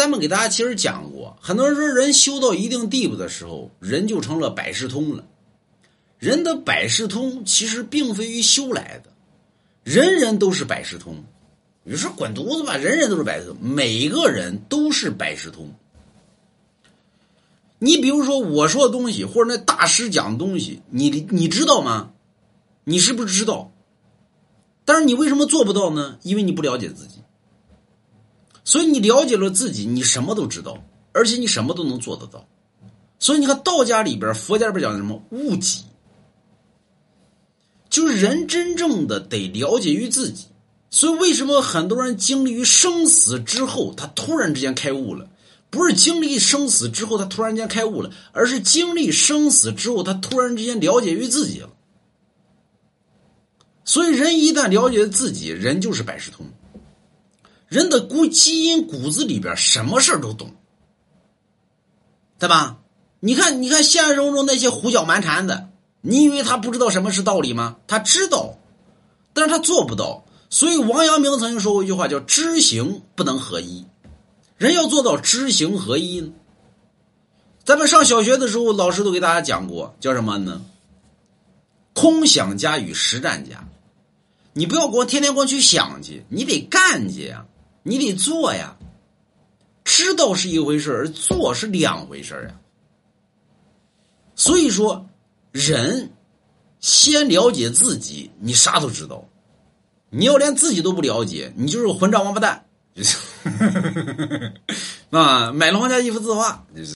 咱们给大家其实讲过，很多人说人修到一定地步的时候，人就成了百事通了。人的百事通其实并非于修来的，人人都是百事通。你说滚犊子吧，人人都是百事通，每个人都是百事通。你比如说我说的东西，或者那大师讲的东西，你你知道吗？你是不是知道？但是你为什么做不到呢？因为你不了解自己。所以你了解了自己，你什么都知道，而且你什么都能做得到。所以你看道家里边、佛家里边讲的什么悟己，就是人真正的得了解于自己。所以为什么很多人经历于生死之后，他突然之间开悟了？不是经历生死之后他突然间开悟了，而是经历生死之后他突然之间了解于自己了。所以人一旦了解自己，人就是百事通。人的骨基因骨子里边什么事都懂，对吧？你看，你看现实生活中那些胡搅蛮缠的，你以为他不知道什么是道理吗？他知道，但是他做不到。所以王阳明曾经说过一句话，叫“知行不能合一”。人要做到知行合一呢，咱们上小学的时候，老师都给大家讲过，叫什么呢？空想家与实战家。你不要光天天光去想去，你得干去呀。你得做呀，知道是一回事而做是两回事儿啊。所以说，人先了解自己，你啥都知道。你要连自己都不了解，你就是混账王八蛋。啊，买了皇家一幅字画。就是。